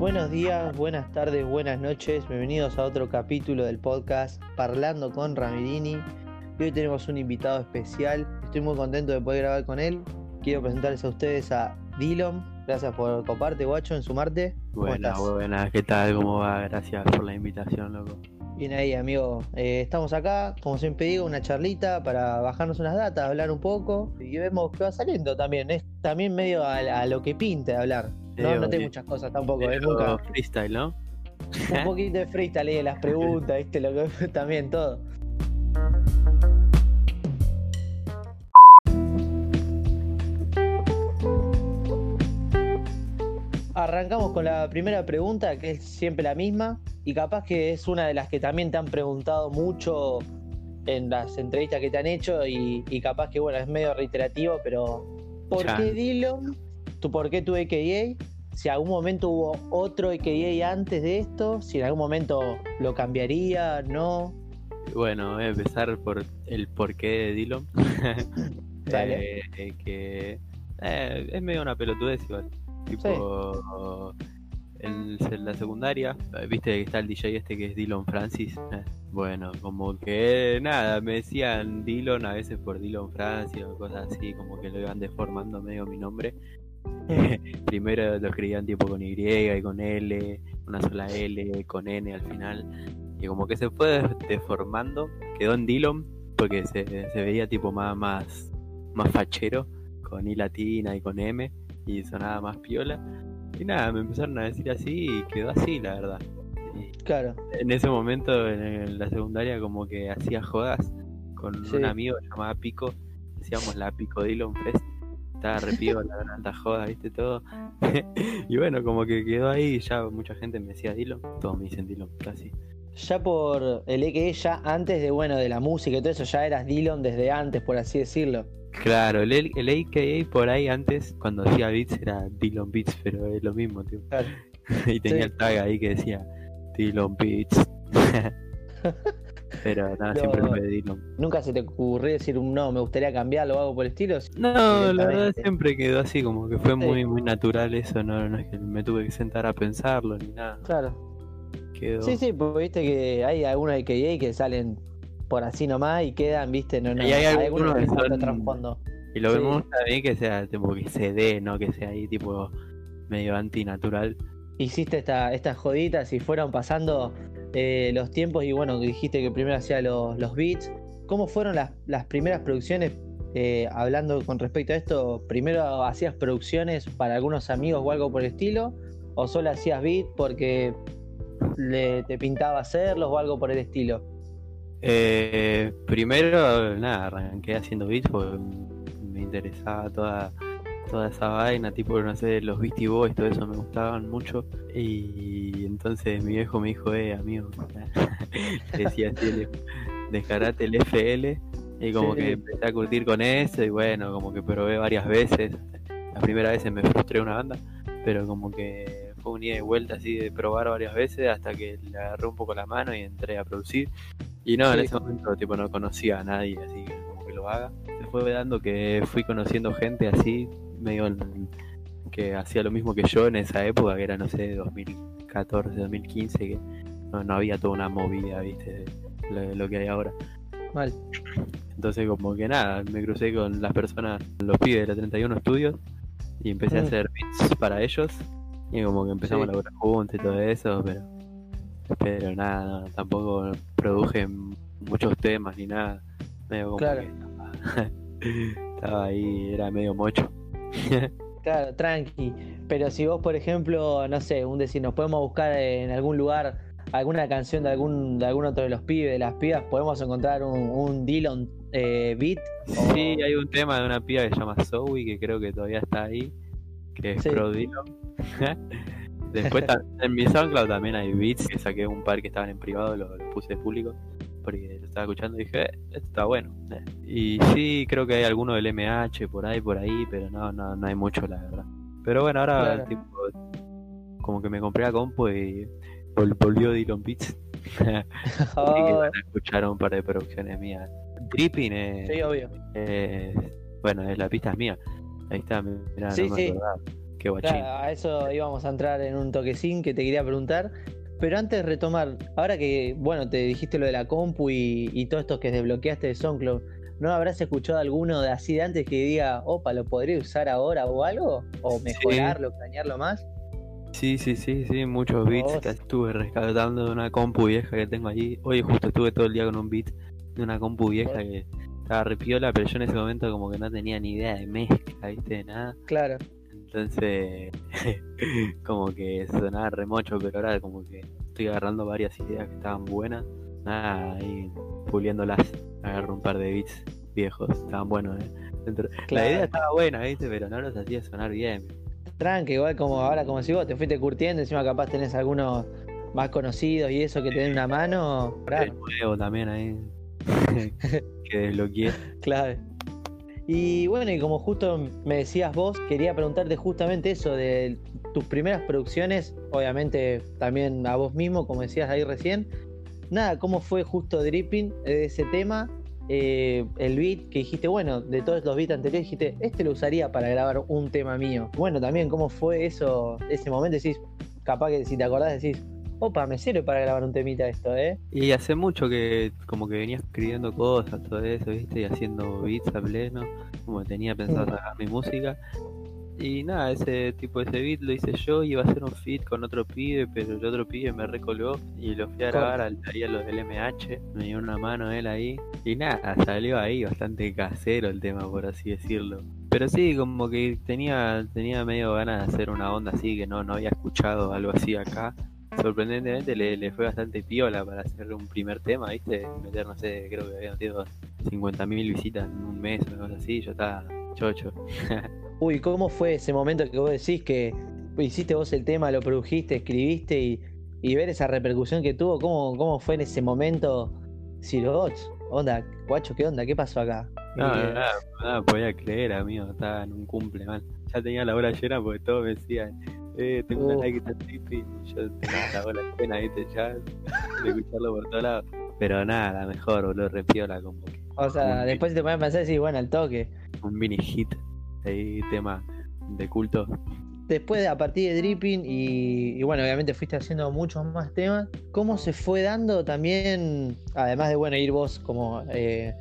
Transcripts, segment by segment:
Buenos días, buenas tardes, buenas noches. Bienvenidos a otro capítulo del podcast Parlando con Ramirini. Y hoy tenemos un invitado especial. Estoy muy contento de poder grabar con él. Quiero presentarles a ustedes a Dillon. Gracias por coparte, guacho, en sumarte. ¿Cómo Buenas, buenas, ¿qué tal? ¿Cómo va? Gracias por la invitación, loco. Bien ahí, amigo. Eh, estamos acá, como siempre digo, una charlita para bajarnos unas datas, hablar un poco. Y vemos qué va saliendo también. Es también medio a, a lo que pinte hablar. No, no tengo muchas cosas tampoco, es Pero nunca. freestyle, ¿no? Un poquito de freestyle de las preguntas, ¿viste? Lo que también todo. Arrancamos con la primera pregunta, que es siempre la misma, y capaz que es una de las que también te han preguntado mucho en las entrevistas que te han hecho, y, y capaz que bueno, es medio reiterativo, pero ¿por Ya. qué Dillon? ¿Tú por qué tu AKA? Si algún momento hubo otro AKA antes de esto, si en algún momento lo cambiaría, no. Bueno, voy a empezar por el porqué de Dillon. Dale. Eh, eh, que eh, es medio una pelotudez igual. Tipo, en, en la secundaria, viste que está el DJ este que es Dillon Francis. Bueno, como que nada, me decían Dillon a veces por Dillon Francis o cosas así, como que lo iban deformando medio mi nombre. Primero lo escribían tipo con Y y con L, una sola L, con N al final. Y como que se fue deformando, quedó en Dillon porque se, se veía tipo más, más, más fachero, con I latina y con M, y sonaba más piola. Y nada, me empezaron a decir así y quedó así, la verdad. Y Claro, en ese momento, en, en la secundaria, como que hacía jodas con Sí. un amigo llamado Pico, decíamos la Pico Dillon Fest. Estaba re piola, la alta joda, viste todo. y bueno, como que quedó ahí, y ya mucha gente me decía Dillon, todos me dicen Dillon, casi. ya por el AKA, ya antes de bueno de la música y todo eso, ya eras Dillon desde antes, por así decirlo. Claro, el, el AKA por ahí antes, cuando hacía beats, era Dillon Beats, pero es lo mismo, tío. Claro. y tenía Sí. el tag ahí que decía Dillon Beats. Pero nada, No. siempre Dillon. Nunca se te ocurrió decir un no, me gustaría cambiarlo o algo por el estilo. No, la verdad siempre quedó así, como que fue Sí. muy muy natural eso, no, no es que me tuve que sentar a pensarlo ni nada. Claro. Quedó. Sí, sí, porque viste que hay algunos AKA que salen por así nomás y quedan, viste, no, no. Y hay algunos que son- trasfondo. Y lo sí. me a mí que sea tipo que se dé, no que sea ahí tipo medio antinatural. Hiciste esta, estas joditas y fueron pasando eh, los tiempos y bueno, dijiste que primero hacía los, los beats. ¿Cómo fueron las, las primeras producciones? eh, hablando con respecto a esto, ¿primero hacías producciones para algunos amigos o algo por el estilo? ¿O solo hacías beat porque le, te pintaba hacerlos o algo por el estilo? Eh, primero, nada, arranqué haciendo beats porque me interesaba toda, toda esa vaina, tipo, no sé, los Beastie Boys, todo eso me gustaban mucho. Y entonces mi viejo me dijo, eh, amigo, decía así, descarate el FL. Y como Sí. que empecé a curtir con eso y bueno, como que probé varias veces. La primera vez me frustré una banda, pero como que fue un ida y vuelta así de probar varias veces hasta que le agarré un poco la mano y entré a producir. Y no, en ese momento tipo no conocía a nadie, así que como que lo haga. Se fue dando que fui conociendo gente así, medio en- que hacía lo mismo que yo en esa época, que era, no sé, 2014, 2015, que no, no había toda una movida, viste, lo, lo que hay ahora. Mal. Entonces como que nada, me crucé con las personas, los pibes de la 31 Studios, y empecé a Mm. hacer beats para ellos, y como que empezamos Sí. a laburar juntos y todo eso, pero, pero nada, tampoco produje muchos temas ni nada, medio como Claro. que estaba, estaba ahí, era medio mocho. Claro, tranqui. Pero si vos, por ejemplo, no sé, un decir, nos podemos buscar en algún lugar alguna canción de algún, de algún otro de los pibes, de las pibas, podemos encontrar un, un Dillon eh, beat. o- Sí, hay un tema de una piba que se llama Zoe, que creo que todavía está ahí, que es Sí. Pro Dillon. Después en mi SoundCloud también hay beats que saqué un par que estaban en privado, lo, lo puse público, porque lo estaba escuchando y dije, "Eh, esto está bueno. Eh, Y sí, creo que hay alguno del MH por ahí, por ahí, pero no, no, no hay mucho, la verdad. Pero bueno, ahora Claro. tipo, como que me compré la compu y vol- volvió Dillon Beats. Así que Oh, van a escuchar un par de producciones mías. Dripping es, sí, obvio. bueno, es la pista es mía. Ahí está, mirá, Sí, no me sí. qué guachín. a eso íbamos a entrar en un toquecín que te quería preguntar. Pero antes de retomar, ahora que, bueno, te dijiste lo de la compu y, todo esto que desbloqueaste de SoundCloud, ¿no habrás escuchado alguno de así de antes que diga, opa, lo podría usar ahora o algo? ¿O mejorarlo, planearlo más? Sí, sí, sí, sí, muchos beats que estuve rescatando de una compu vieja que tengo ahí. Hoy justo estuve todo el día con un beat de una compu vieja que estaba repiola, pero yo en ese momento como que no tenía ni idea de mezcla, ¿viste? De nada. Claro. Entonces, como que sonaba remocho, pero ahora como que estoy agarrando varias ideas que estaban buenas. Nada, ahí puliéndolas. Agarro un par de beats viejos, estaban buenos, ¿eh? La idea estaba buena, ¿viste? Pero no los hacía sonar bien. Tranqui, igual como ahora, como si vos te fuiste curtiendo, encima capaz tenés algunos más conocidos y eso que te den una mano. Claro. nuevo también ahí. que desbloqueé. Claro. Y bueno, y como justo me decías vos, quería preguntarte justamente eso de tus primeras producciones, obviamente también a vos mismo, como decías ahí recién. Nada, ¿cómo fue justo Dripping de ese tema? Eh, el beat que dijiste, bueno, de todos los beats anteriores dijiste, este lo usaría para grabar un tema mío. Bueno, también cómo fue eso, ese momento, decís, capaz que si te acordás decís, opa, me sirve para grabar un temita esto, ¿eh? Y hace mucho que como que venía escribiendo cosas, todo eso, ¿viste? Y haciendo beats a pleno, como tenía pensado mm. sacar mi música. Y nada, ese tipo, ese beat lo hice yo, iba a hacer un feat con otro pibe, pero el otro pibe me recolgó y lo fui a grabar al, ahí a los del MH, me dio una mano él ahí. Y nada, salió ahí bastante casero el tema, por así decirlo. Pero sí, como que tenía, tenía medio ganas de hacer una onda así, que no, no había escuchado algo así acá sorprendentemente le, fue bastante piola para hacer un primer tema, ¿viste? Meter, no sé, creo que había metido 50.000 visitas en un mes o algo así, yo estaba chocho. Uy, ¿cómo fue ese momento que vos decís que hiciste vos el tema, lo produjiste, escribiste y, y ver esa repercusión que tuvo? ¿Cómo, cómo fue en ese momento? Sirobots, onda, guacho, ¿qué onda? ¿Qué pasó acá? No, nada, nada, podía creer, amigo, estaba en un cumple, mal. Ya tenía la hora llena porque todos me decían, eh, tengo una like está trippy y yo la bola llena, viste, ya, de escucharlo por todos lados. Pero nada, mejor, boludo, repiola como que. O sea, después te pones a pensar y bueno, al toque. Un mini hit, ahí, tema de culto. Después, a partir de Dripping, y, bueno, obviamente fuiste haciendo muchos más temas, ¿cómo se fue dando también, además de, bueno, ir vos como eh,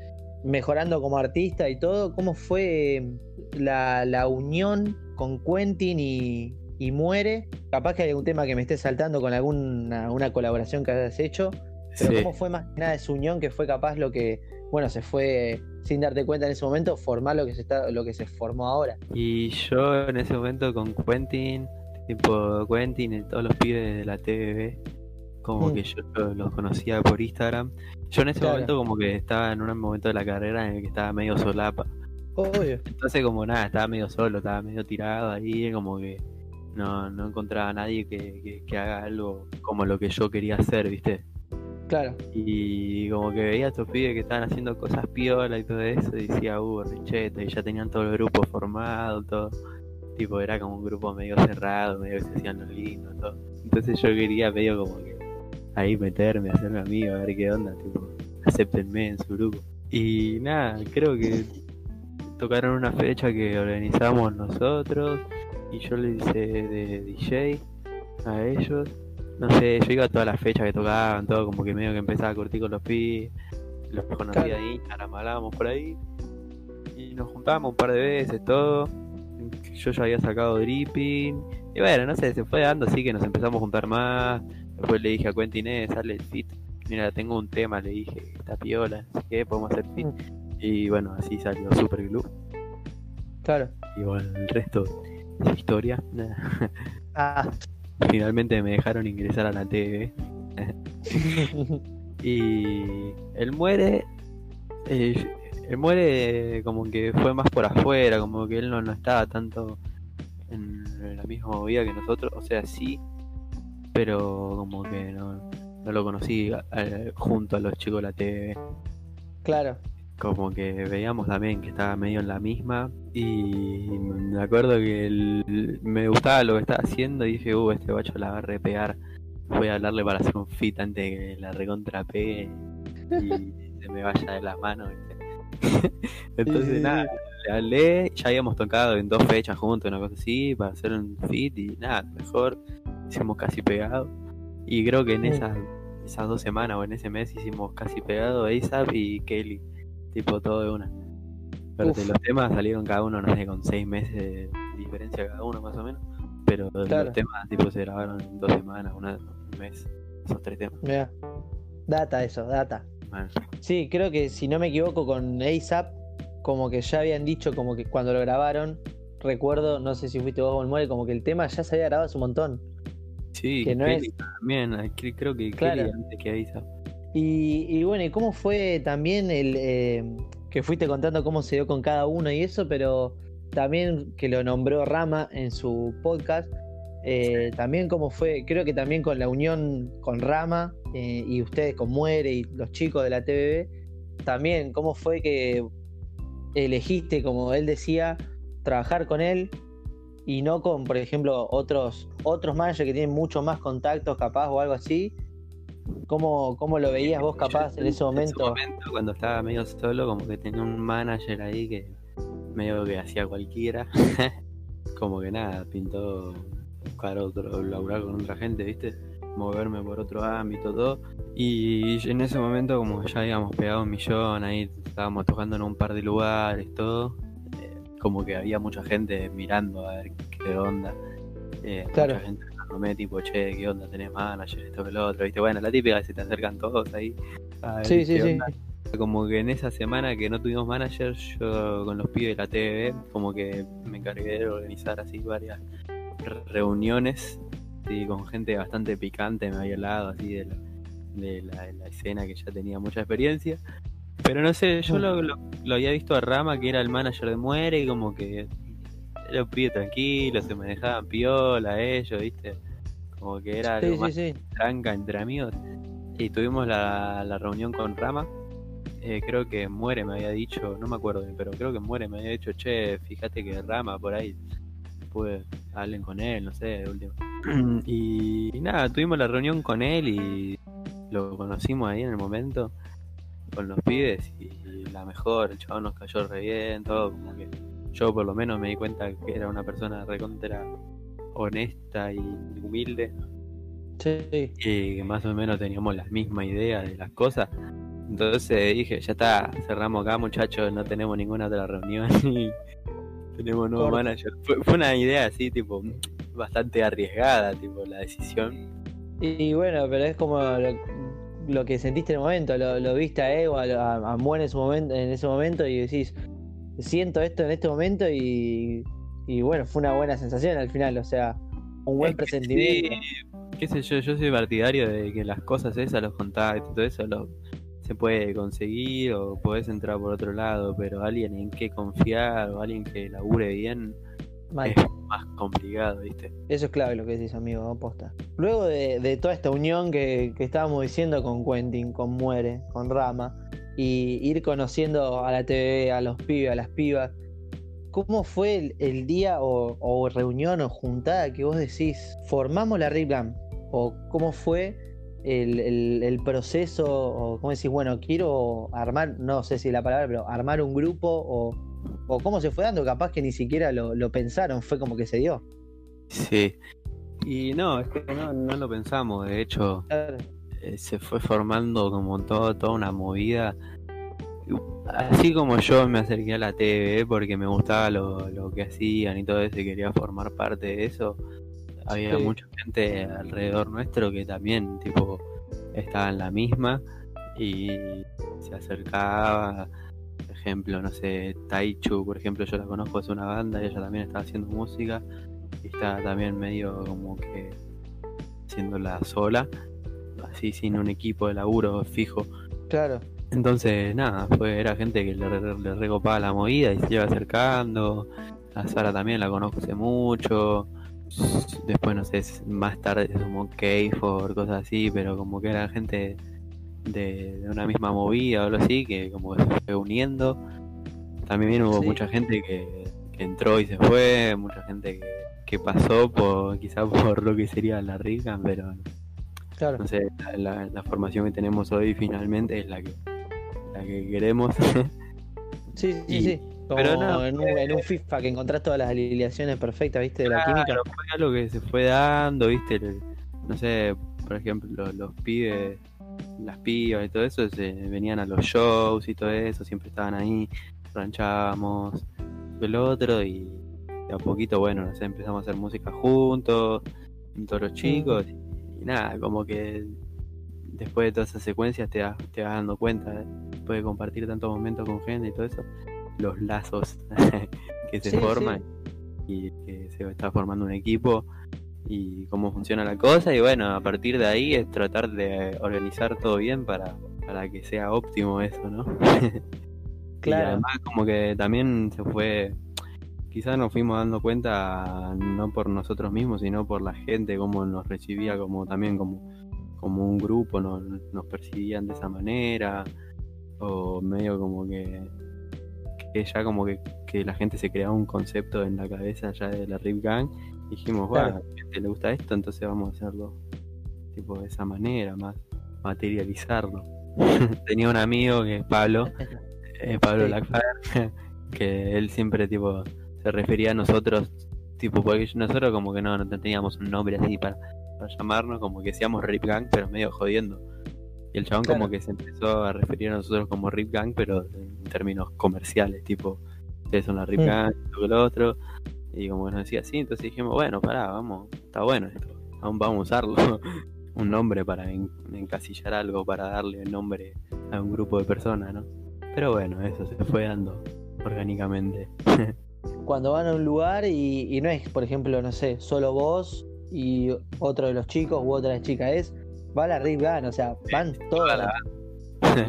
mejorando como artista y todo, cómo fue la, la unión con Quentin y, y muere. Capaz que hay algún tema que me esté saltando con alguna una colaboración que hayas hecho. Pero cómo fue más que nada esa unión que fue capaz lo que, bueno, se fue sin darte cuenta en ese momento, formar lo que se está, lo que se formó ahora. Y yo en ese momento con Quentin, tipo Quentin y todos los pibes de la TV, como mm. que yo los conocía por Instagram. Yo en ese momento como que estaba en un momento de la carrera en el que estaba medio solapa. Obvio. Entonces como nada, estaba medio solo, estaba medio tirado ahí, como que no, no encontraba a nadie que, haga algo como lo que yo quería hacer, ¿viste? Claro. Y como que veía a estos pibes que estaban haciendo cosas piola y todo eso, y decía, uh, richeta, y ya tenían todo el grupo formado, todo. Tipo, era como un grupo medio cerrado, medio que se hacían los lindos, todo. Entonces yo quería medio como que ahí meterme, hacerme amigo, a ver qué onda, tipo, acéptenme en su grupo. Y nada, creo que tocaron una fecha que organizamos nosotros y yo le hice de DJ a ellos. No sé, yo iba a todas las fechas que tocaban, todo como que medio que empezaba a curtir con los pi, los conocía claro. ahí, hablábamos por ahí. Y nos juntábamos un par de veces, todo. Yo ya había sacado dripping. Y bueno, no sé, se fue dando así que nos empezamos a juntar más. Después le dije a Quentin, eh, sale el fit. Mira, tengo un tema, le dije, está piola, así que podemos hacer fit. Mm. Y bueno, así salió Super Glue. Claro. Y bueno, el resto su historia. Ah. Finalmente me dejaron ingresar a la TV. y él muere. Eh, él muere como que fue más por afuera, como que él no, no estaba tanto en, la misma movida que nosotros. O sea, sí, pero como que no, no lo conocí eh, junto a los chicos de la TV. Claro como que veíamos también que estaba medio en la misma. Y me acuerdo que me gustaba lo que estaba haciendo y dije, uh, este bacho la va a repegar, voy a hablarle para hacer un fit antes de que la recontrapegue y se me vaya de las manos. Entonces nada, le hablé, ya habíamos tocado en dos fechas juntos, una cosa así, para hacer un fit y nada, mejor, hicimos casi pegado. Y creo que en esas, esas dos semanas o en ese mes hicimos casi pegado ASAP y Kelly, tipo todo de una. Pero de los temas salieron cada uno, no sé, con seis meses de diferencia cada uno más o menos. Pero los temas tipo se grabaron en dos semanas, una, un mes, esos tres temas. Mira, data eso, data. Sí, creo que si no me equivoco con ASAP, como que ya habían dicho como que cuando lo grabaron, recuerdo, no sé si fuiste vos o el muere, como que el tema ya se había grabado hace un montón. Sí, que no es... también, creo que claro. antes que ASAP. Y, y, bueno, ¿y cómo fue también el eh, que fuiste contando cómo se dio con cada uno y eso, pero también que lo nombró Rama en su podcast? Eh, también cómo fue, creo que también con la unión con Rama eh, y ustedes con Muere y los chicos de la TVB, también cómo fue que elegiste, como él decía, trabajar con él y no con, por ejemplo, otros, otros managers que tienen mucho más contactos capaz o algo así. ¿Cómo, cómo lo veías vos capaz en ese momento? En ese momento, cuando estaba medio solo, como que tenía un manager ahí que medio que hacía cualquiera. como que nada, pintó buscar otro, laburar con otra gente, ¿viste? Moverme por otro ámbito, todo. Y en ese momento, como ya habíamos pegado un millón, ahí estábamos tocando en un par de lugares, todo, eh, como que había mucha gente mirando a ver qué onda. Eh, claro. Mucha gente tipo, che, ¿qué onda? ¿Tenés manager? Esto que lo otro, ¿viste? Bueno, la típica, se te acercan todos ahí. sí, sí, sí. Como que en esa semana que no tuvimos manager, yo con los pibes de la TV, como que me encargué de organizar así varias reuniones con gente bastante picante, me había hablado así de la, de la, escena que ya tenía mucha experiencia. Pero no sé, yo lo, lo, había visto a Rama, que era el manager de Muere, y como que era un pibe tranquilo, se manejaban piola ellos, ¿viste? Como que era lo más tranca entre amigos. Y tuvimos la, la reunión con Rama. Eh, creo que Muere me había dicho, no me acuerdo pero creo que Muere me había dicho, che, fíjate que Rama por ahí después hablen con él, no sé, de último. y, nada, tuvimos la reunión con él y lo conocimos ahí en el momento con los pibes y la mejor, el chaval nos cayó re bien, todo como que yo por lo menos me di cuenta que era una persona recontra honesta y humilde. Sí. Y que más o menos teníamos la misma idea de las cosas. Entonces dije, ya está, cerramos acá muchachos, no tenemos ninguna otra reunión y tenemos nuevo manager. Fue, una idea así, tipo, bastante arriesgada, tipo, la decisión. Y, bueno, pero es como lo, que sentiste en el momento, lo, viste a Evo, a, a, en, momento, en ese momento y decís, siento esto en este momento y, y bueno, fue una buena sensación al final, o sea, un buen presentimiento. qué sé yo, yo soy partidario de que las cosas esas, los contactos, todo eso, lo, se puede conseguir o podés entrar por otro lado, pero alguien en que confiar o alguien que labure bien es más complicado, ¿viste? Eso es clave lo que decís, amigo, aposta. Luego de, toda esta unión que, estábamos diciendo con Quentin, con Muere, con Rama, y ir conociendo a la TV, a los pibes, a las pibas, ¿cómo fue el, día o, reunión o juntada que vos decís, formamos la RIPLAM? ¿O cómo fue el, el, proceso, o cómo decís, bueno, quiero armar, no sé si la palabra, pero armar un grupo, o, o cómo se fue dando, capaz que ni siquiera lo, lo, pensaron, fue como que se dio. Sí, y no, es que no, no lo pensamos, de hecho, se fue formando como todo, toda una movida. Así como yo me acerqué a la TV porque me gustaba lo, lo que hacían y todo eso y quería formar parte de eso, había mucha gente alrededor nuestro que también, tipo, estaba en la misma y se acercaba. Por ejemplo, no sé, Taichu, por ejemplo, yo la conozco, es una banda y ella también está haciendo música y está también medio como que haciéndola sola, así sin un equipo de laburo fijo. Claro. Entonces, nada, fue, era gente que le, le recopaba la movida y se iba acercando. A Sara también la conozco hace mucho después no sé, más tarde como o cosas así, pero como que era gente de, una misma movida o algo así, que como que se fue uniendo. También hubo mucha gente que, entró y se fue, mucha gente que, pasó por quizá por lo que sería la rica, pero claro. no sé, la, formación que tenemos hoy finalmente es la que, la que queremos. sí, sí, sí. Pero no, en, un, FIFA que encontrás todas las alineaciones perfectas, ¿viste? De la química. Fue algo que se fue dando, ¿viste? No sé, por ejemplo, los, pibes, las pibas y todo eso, se venían a los shows y todo eso, siempre estaban ahí, ranchábamos, el otro y a poquito, bueno, no sé, empezamos a hacer música juntos, todos los chicos, y, nada, como que después de todas esas secuencias te, te vas dando cuenta, después de compartir tantos momentos con gente y todo eso, los lazos que se forman y que se está formando un equipo y cómo funciona la cosa y bueno, a partir de ahí es tratar de organizar todo bien para, para que sea óptimo eso, ¿no? claro. Y además como que también se fue, quizás nos fuimos dando cuenta no por nosotros mismos, sino por la gente, cómo nos recibía como también como, como un grupo, nos, nos percibían de esa manera, o medio como que que ya como que, la gente se creaba un concepto en la cabeza ya de la Rip Gang. Y dijimos, bueno, a la gente le gusta esto, entonces vamos a hacerlo tipo de esa manera, más materializarlo. Tenía un amigo que es Pablo, eh, Pablo Blackfire, que él siempre tipo se refería a nosotros, tipo, porque nosotros como que no, no teníamos un nombre así para, para llamarnos, como que decíamos Rip Gang, pero medio jodiendo. Y el chabón como que se empezó a referir a nosotros como Rip Gang, pero en términos comerciales, tipo, ustedes son la Rip mm. Gang, esto que lo otro. Y como nos decía así, entonces dijimos, bueno, pará, vamos, está bueno esto, vamos a usarlo. un nombre para encasillar algo, para darle el nombre a un grupo de personas, ¿no? Pero bueno, eso se fue dando orgánicamente. Cuando van a un lugar y, y no es, por ejemplo, no sé, solo vos y otro de los chicos u otra chica, es va la Rip Gun, o sea, van toda la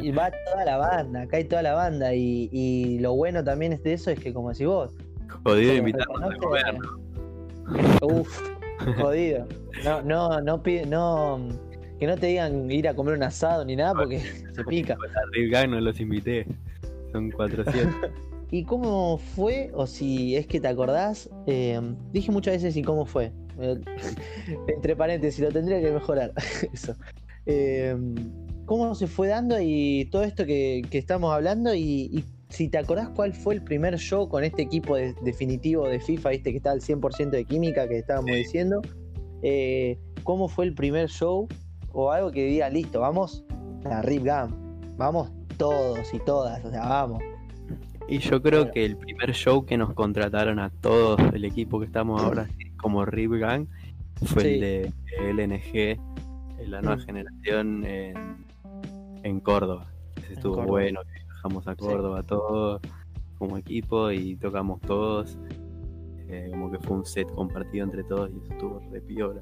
y va toda la banda, acá hay toda la banda. Y, y lo bueno también es de eso es que como si vos. Jodido invitarnos a comer. Uf, jodido. No, no, no pide, no que no te digan ir a comer un asado ni nada porque se pica. La Rip Gun no los invité. Son 400. ¿Y cómo fue? O si es que te acordás, eh, dije muchas veces y cómo fue. Entre paréntesis, lo tendría que mejorar. Eso. Eh, ¿Cómo se fue dando y todo esto que, estamos hablando? Y, si te acordás cuál fue el primer show con este equipo definitivo de FIFA, ¿viste? que está al 100% de química que estábamos diciendo. Eh, ¿Cómo fue el primer show? O algo que diga, listo, vamos a Rip Gam. Vamos todos y todas, o sea, vamos. Y yo creo que el primer show que nos contrataron a todos, el equipo que estamos ahora como Rip Gang, fue el de LNG, la nueva mm. generación en, Córdoba. Ese estuvo bueno, viajamos a Córdoba todos como equipo y tocamos todos. Eh, como que fue un set compartido entre todos y eso estuvo re piola.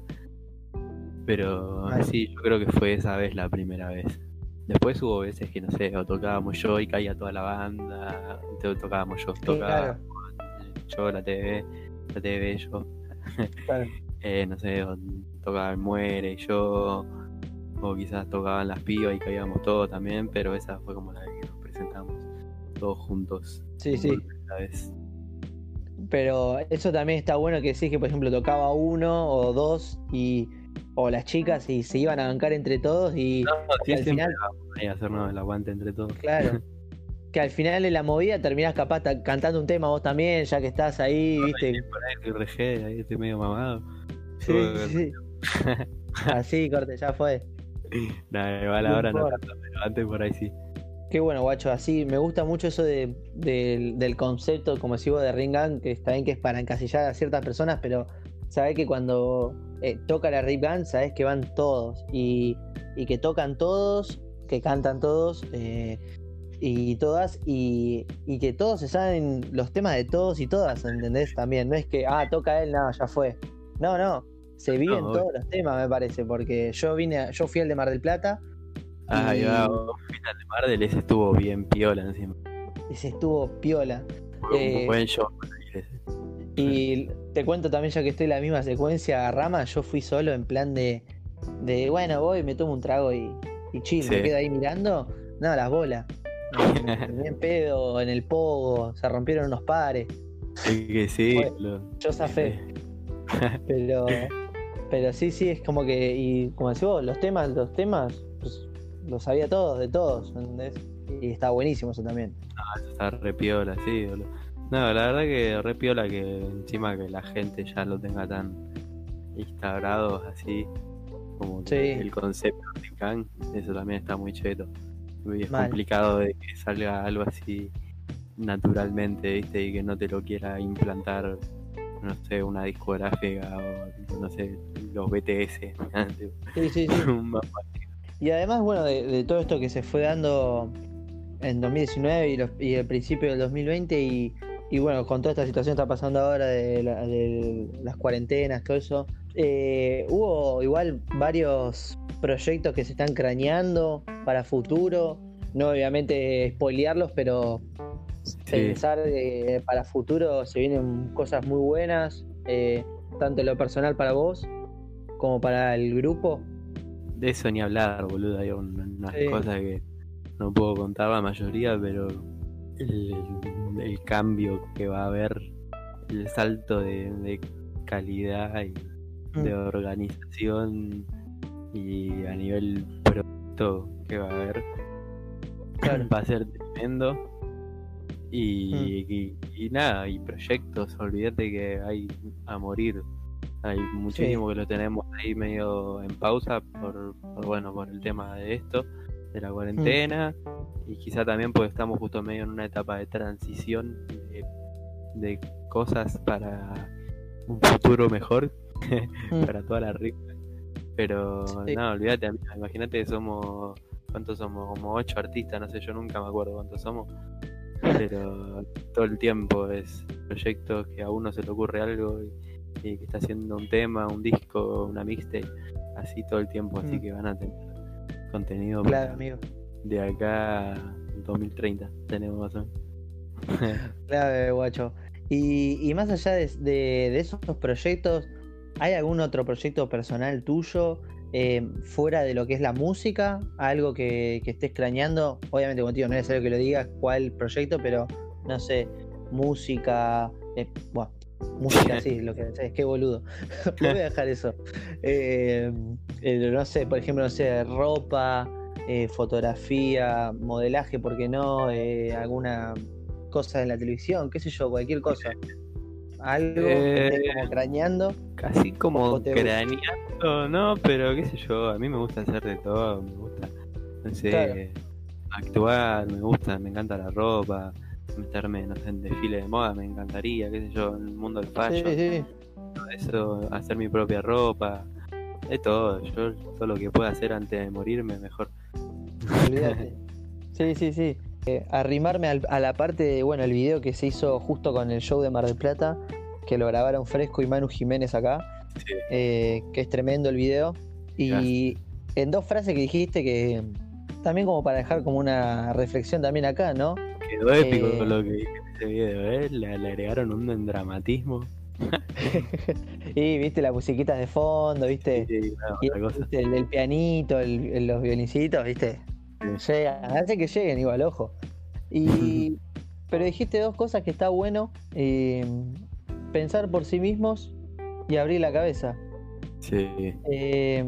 Pero sí, yo creo que fue esa vez la primera vez. Después hubo veces que no sé, o tocábamos yo y caía toda la banda, tocábamos yo, tocábamos yo, la TV, la TV, yo. Eh, no sé, tocaba el Muere y yo, o quizás tocaban las pibas y caíamos todos también, pero esa fue como la vez que nos presentamos todos juntos. Sí, sí. Pero eso también está bueno que decís que, por ejemplo, tocaba uno o dos y o las chicas y se iban a bancar entre todos y, no, al final hacernos el aguante entre todos. Claro. que al final de la movida terminás capaz cantando un tema vos también, ya que estás ahí, viste. Por ahí regé, ahí estoy medio mamado. Sí, sí. Así, corte, ya fue. Nada, igual ahora no tanto, pero antes por ahí sí. Qué bueno, guacho, así me gusta mucho eso de, del concepto, como si vos de Ringan, que está bien que es para encasillar a ciertas personas, pero sabés que cuando eh, toca la Rip Gun, sabés que van todos y, y, que tocan todos, que cantan todos, eh, y todas, y, que todos se saben los temas de todos y todas, ¿entendés? También, no es que, ah, toca él, no, ya fue. No, no, se viven todos los temas, me parece, porque yo vine, yo fui al de Mar del Plata. Ah, y... ya, al de Mar del ese estuvo bien piola encima. Ese estuvo piola. Eh, buen show. Y te cuento también, ya que estoy en la misma secuencia a Rama, yo fui solo en plan de, de bueno, voy, me tomo un trago y, y chill, me quedo ahí mirando. No, las bolas. Bien pedo en el pogo, se rompieron unos pares. Sí, que sí. Yo zafé. pero, pero sí, sí, es como que, y como decís vos, los temas, los temas, pues, los sabía todos, de todos, ¿entendés? Y está buenísimo eso también. Ah, eso está re piola, sí, No, la verdad que re piola que encima que la gente ya lo tenga tan instaurado así como el concepto de Kang, eso también está muy cheto. Y es complicado de que salga algo así naturalmente, ¿viste? Y que no te lo quiera implantar, no sé, una discográfica o, no sé, los BTS. Sí, sí, sí. y además, bueno, de, todo esto que se fue dando en 2019 y, los, y el principio del 2020 y, y, bueno, con toda esta situación que está pasando ahora de, de las cuarentenas, todo eso, eh, hubo igual varios proyectos que se están craneando para futuro. No obviamente spoilearlos, pero pensar que para futuro se vienen cosas muy buenas, eh, tanto en lo personal para vos como para el grupo. De eso ni hablar, boludo. Hay unas cosas que no puedo contar la mayoría, pero el, cambio que va a haber, el salto de calidad y Mm. de organización y a nivel producto que va a haber va a ser tremendo. Mm. y, y, nada y proyectos olvídate que hay a morir. Hay muchísimo que lo tenemos ahí medio en pausa por, bueno por el tema de esto de la cuarentena y quizá también porque estamos justo medio en una etapa de transición de cosas para un futuro mejor Mm. para toda la rica. Pero no, olvídate, imagínate somos, ¿cuántos somos? Como ocho artistas, no sé, yo nunca me acuerdo cuántos somos. Pero todo el tiempo es proyectos que a uno se le ocurre algo y, que está haciendo un tema, un disco, una mixtape, así todo el tiempo, así mm. que van a tener contenido claro, amigo. de acá 2030 tenemos claro, guacho. Y, y más allá de, de esos proyectos, ¿Hay algún otro proyecto personal tuyo eh, fuera de lo que es la música? ¿Algo que, que estés craneando? Obviamente contigo no es necesario que lo digas cuál proyecto, pero no sé, música, eh, bueno, música sí, lo que es que boludo. voy a dejar eso. Eh, no sé, por ejemplo, no sé, ropa, fotografía, modelaje, ¿por qué no? alguna cosa en la televisión, qué sé yo, cualquier cosa algo eh, como craneando. Casi como craneando, no, pero qué sé yo, a mí me gusta hacer de todo, me gusta, no sé, actuar, me gusta, me encanta la ropa, meterme, no sé, en desfile de moda, me encantaría, qué sé yo, en el mundo del fashion. Sí, Eso, hacer mi propia ropa, de todo, yo todo lo que pueda hacer antes de morirme, mejor. sí, sí, sí. Eh, arrimarme a la parte de, bueno, el video que se hizo justo con el show de Mar del Plata, que lo grabaron Fresco y Manu Jiménez acá, eh, que es tremendo el video. Y en dos frases que dijiste que también como para dejar como una reflexión también acá, ¿no? Quedó épico eh, lo que dije en ese video, ¿eh? Le, agregaron un dramatismo. y viste las musiquitas de fondo, viste, El, pianito, los violincitos, viste, hace que lleguen igual, ojo. Y, pero dijiste dos cosas que está bueno. Eh, pensar por sí mismos y abrir la cabeza. Sí. Eh,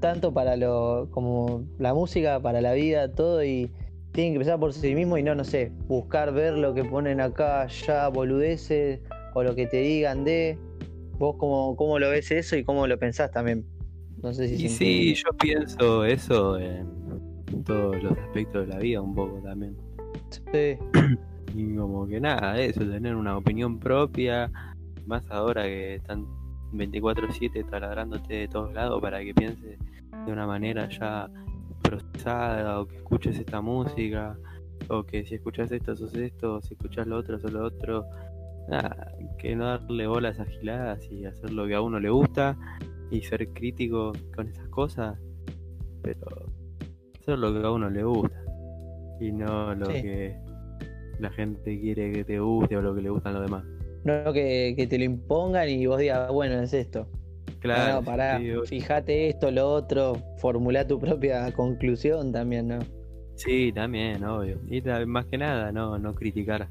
tanto para lo como la música, para la vida, todo y tienen que pensar por sí mismos y no, no sé, buscar ver lo que ponen acá, ya boludeces o lo que te digan de vos cómo, cómo lo ves eso y cómo lo pensás también. No sé si y sí, yo pienso eso en todos los aspectos de la vida un poco también. Sí. Y como que nada, eso, tener una opinión propia, más ahora que están 24/7 taladrándote de todos lados para que pienses de una manera ya procesada o que escuches esta música o que si escuchas esto sos esto, si escuchas lo otro sos lo otro. Nada, que no darle bolas agiladas y hacer lo que a uno le gusta y ser crítico con esas cosas, pero hacer lo que a uno le gusta y no lo que la gente quiere que te guste o lo que le gustan los demás. No que, que te lo impongan y vos digas, bueno, es esto. Claro. No, pará, fíjate esto, lo otro, formula tu propia conclusión también, ¿no? Sí, también, obvio. Y más que nada, no, no criticar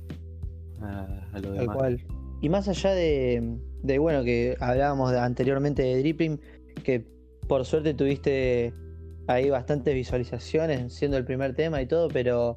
a, lo demás. Tal cual. Y más allá de, de, bueno, que hablábamos anteriormente de Dripping, que por suerte tuviste ahí bastantes visualizaciones siendo el primer tema y todo, pero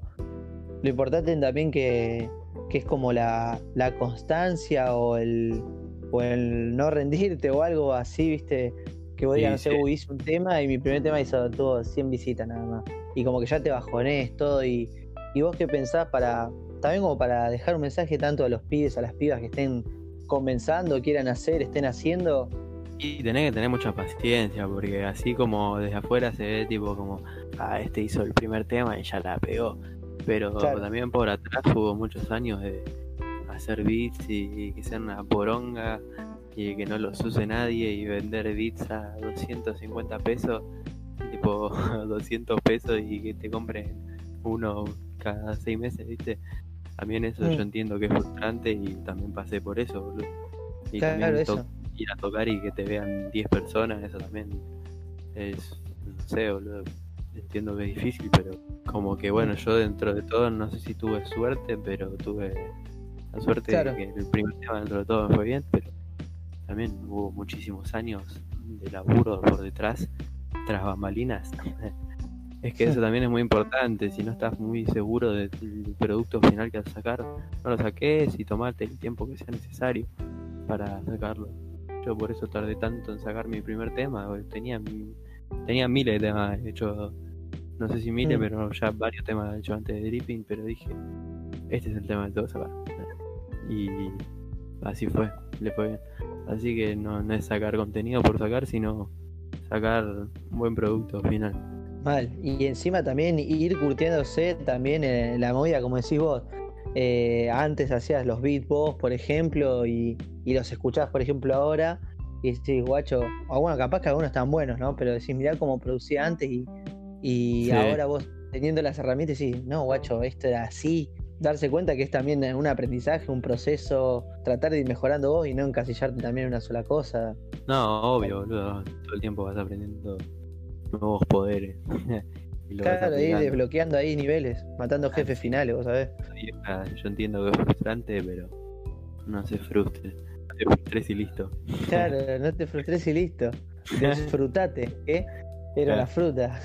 lo importante también que, que es como la, la constancia o el, o el no rendirte o algo así, viste, que voy a no sé, hice un tema y mi primer tema hizo todo 100 visitas nada más. Y como que ya te bajonés todo y, y vos qué pensás para, también como para dejar un mensaje tanto a los pibes, a las pibas que estén comenzando, quieran hacer, estén haciendo. Y tenés que tener mucha paciencia, porque así como desde afuera se ve tipo como, ah, este hizo el primer tema y ya la pegó. Pero también por atrás hubo muchos años de hacer beats y, que sean una poronga y que no los use nadie y vender beats a 250 pesos, tipo 200 pesos y que te compren uno cada seis meses, ¿viste? También eso yo mm. entiendo que es frustrante y también pasé por eso, boludo. Y también ir a tocar y que te vean 10 personas, eso también es, no sé, boludo. Entiendo que es difícil, pero como que bueno, yo dentro de todo no sé si tuve suerte, pero tuve la suerte de que el primer tema dentro de todo fue bien, pero también hubo muchísimos años de laburo por detrás, tras bambalinas. Es que eso también es muy importante. Si no estás muy seguro del producto final que vas a sacar, no lo saques y tomate el tiempo que sea necesario para sacarlo. Yo por eso tardé tanto en sacar mi primer tema. Tenía, tenía miles de temas hecho no sé si miles, mm. pero ya varios temas hecho antes de Dripping. Pero dije, este es el tema que tengo que sacar. Y así fue, le fue bien. Así que no, no es sacar contenido por sacar, sino sacar un buen producto final. Mal. Y encima también ir curtiéndose también en la movida, como decís vos. Eh, antes hacías los beat vos, por ejemplo, y, los escuchás, por ejemplo, ahora. Y decís, guacho, o bueno, capaz que algunos están buenos, ¿no? Pero decís, mirá cómo producía antes y, y ahora vos teniendo las herramientas decís, no, guacho, esto era así. Darse cuenta que es también un aprendizaje, un proceso, tratar de ir mejorando vos y no encasillarte también en una sola cosa. No, obvio, boludo. Todo el tiempo vas aprendiendo nuevos poderes. claro, ir desbloqueando ahí niveles, matando jefes finales, vos sabés. Yo entiendo que es frustrante, pero no se frustre. No te frustres y listo. Claro, no te frustres y listo. Disfrutate, ¿eh? Era la fruta.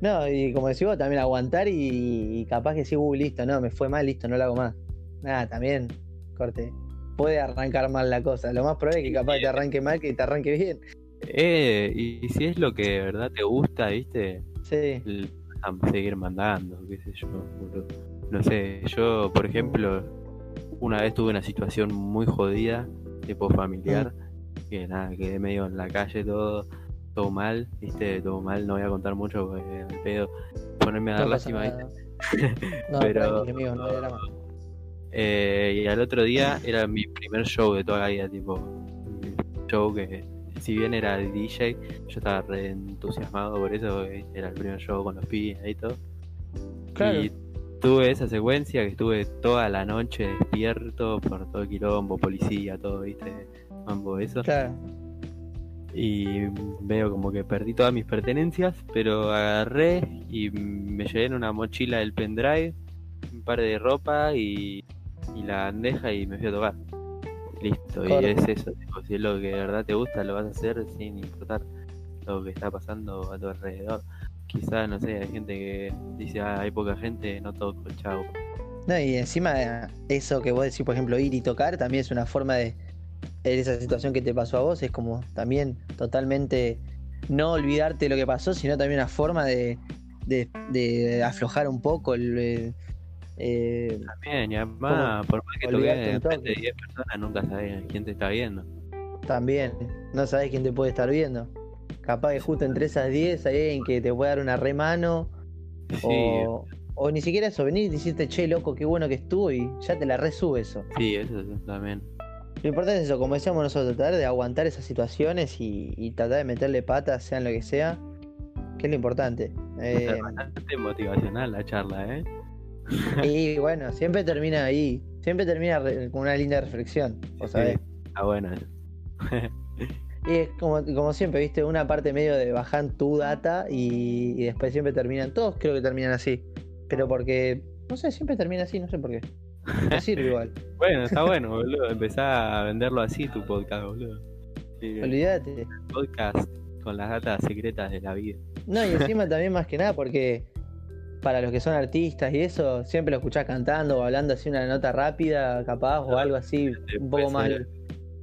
No, y como decís vos, también aguantar y, capaz que sí, uh, listo, no, me fue mal, listo, no lo hago más. Nada, también, corte. Puede arrancar mal la cosa. Lo más probable es que capaz te arranque mal que te arranque bien. Eh, y, si es lo que de verdad te gusta, ¿viste? Sí. A seguir mandando, qué sé yo. No sé, yo, por ejemplo, una vez tuve una situación muy jodida, tipo familiar, mm. que nada, quedé medio en la calle todo, todo mal, ¿viste? Todo mal, no voy a contar mucho porque al pedo ponerme a dar lástima, no, Pero, no era eh, y al otro día era mi primer show de toda la vida, tipo, show que si bien era DJ, yo estaba re entusiasmado por eso, era el primer show con los pibes y todo. Y tuve esa secuencia que estuve toda la noche despierto por todo el quilombo, policía, todo, viste, mambo, eso. Claro. Y veo como que perdí todas mis pertenencias, pero agarré y me llevé en una mochila el pendrive, un par de ropa y, y la bandeja y me fui a tocar. Listo, y es eso, si es lo que de verdad te gusta, lo vas a hacer sin importar lo que está pasando a tu alrededor. Quizás, no sé, hay gente que dice, ah, hay poca gente, no toco, chavo. No, y encima eso que vos decís, por ejemplo, ir y tocar, también es una forma de, esa situación que te pasó a vos, es como también totalmente no olvidarte lo que pasó, sino también una forma de, de, aflojar un poco el, eh, También, y además, por más que toques de 10 personas, nunca sabes quién te está viendo. También, no sabes quién te puede estar viendo. Capaz que justo entre esas 10 hay alguien que te puede dar una remano. O, o, ni siquiera eso, venir y decirte, che, loco, qué bueno que estuvo y ya te la resube eso. Sí, eso también. Lo importante es eso, como decíamos nosotros, tratar de aguantar esas situaciones y, tratar de meterle patas, sean lo que sea, que es lo importante. Eh, bastante motivacional la charla, ¿eh? Y bueno, siempre termina ahí. Siempre termina con una linda reflexión. ¿o sabés? Ah, bueno. y es como, como siempre, viste, una parte medio de bajar tu data y, después siempre terminan. Todos creo que terminan así. Pero porque, no sé, siempre termina así, no sé por qué. Me sirve igual. bueno, está bueno, boludo. Empezá a venderlo así tu podcast, boludo. Olvídate. Podcast con las datas secretas de la vida. No, y encima también más que nada porque para los que son artistas y eso, siempre lo escuchás cantando o hablando así una nota rápida, capaz, o algo así, un poco más.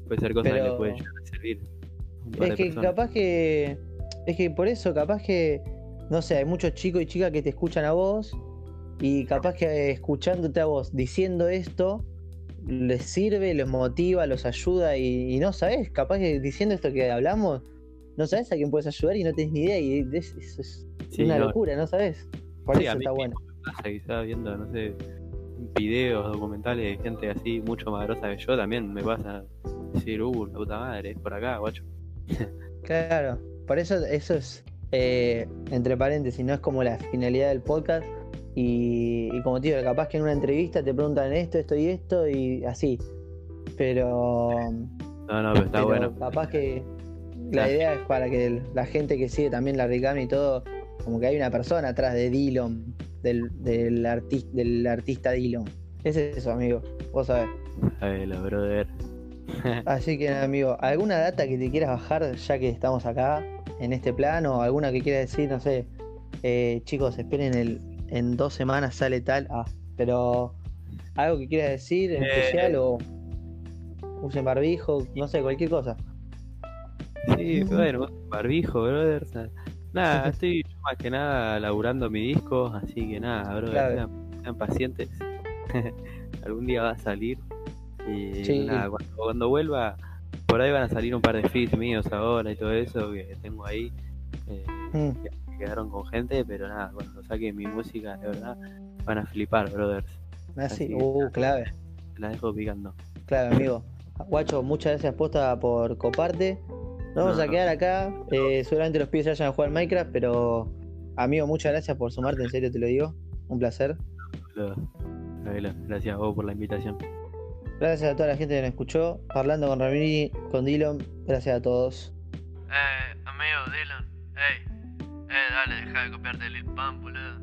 puede ser cosas que le pueden servir. Es que capaz que. Es que por eso, capaz que. No sé, hay muchos chicos y chicas que te escuchan a vos. Y capaz que escuchándote a vos diciendo esto, les sirve, los motiva, los ayuda. Y, no sabes, capaz que diciendo esto que hablamos, no sabes a quién puedes ayudar y no tenés ni idea. Y eso es una locura, ¿no sabes? Por eso está bueno. pasa que estaba viendo, no sé, videos, documentales de gente así, mucho más grosa que yo, también me pasa decir, uh, la puta madre, es por acá, guacho. claro, por eso eso es, eh, entre paréntesis, no es como la finalidad del podcast. Y, como te digo, capaz que en una entrevista te preguntan esto, esto y esto, y así. Pero. No, no, pero está bueno. Capaz que la idea es para que la gente que sigue también la Ricami y todo como que hay una persona atrás de Dillon, del, del, del artista Dillon. Es eso, amigo. Vos sabés. la brother. Así que, amigo, ¿alguna data que te quieras bajar ya que estamos acá en este plano? ¿Alguna que quieras decir? No sé. Eh, chicos, esperen el, en dos semanas sale tal. Ah, pero algo que quieras decir en eh, especial o usen barbijo, no sé, cualquier cosa. Sí, bueno, barbijo, brother. Nada, estoy más que nada laburando mi disco, así que nada, bro, sean, pacientes. Algún día va a salir. Y nada, cuando, vuelva, por ahí van a salir un par de feeds míos ahora y todo eso que tengo ahí. Eh, mm. Que quedaron con gente, pero nada, cuando saque mi música, de verdad, van a flipar, brothers. Así, uh, clave. La dejo picando. Claro, amigo. Guacho, muchas gracias posta por coparte. Nos vamos a quedar acá. Eh, seguramente los pibes vayan a jugar Minecraft, pero amigo, muchas gracias por sumarte, en serio te lo digo. Un placer. Gracias a vos por la invitación. Gracias a toda la gente que nos escuchó. Hablando con Ramiri, con Dylan. Gracias a todos. Eh, amigo Dylan. Ey, eh, dale, deja de copiarte el Lil boludo.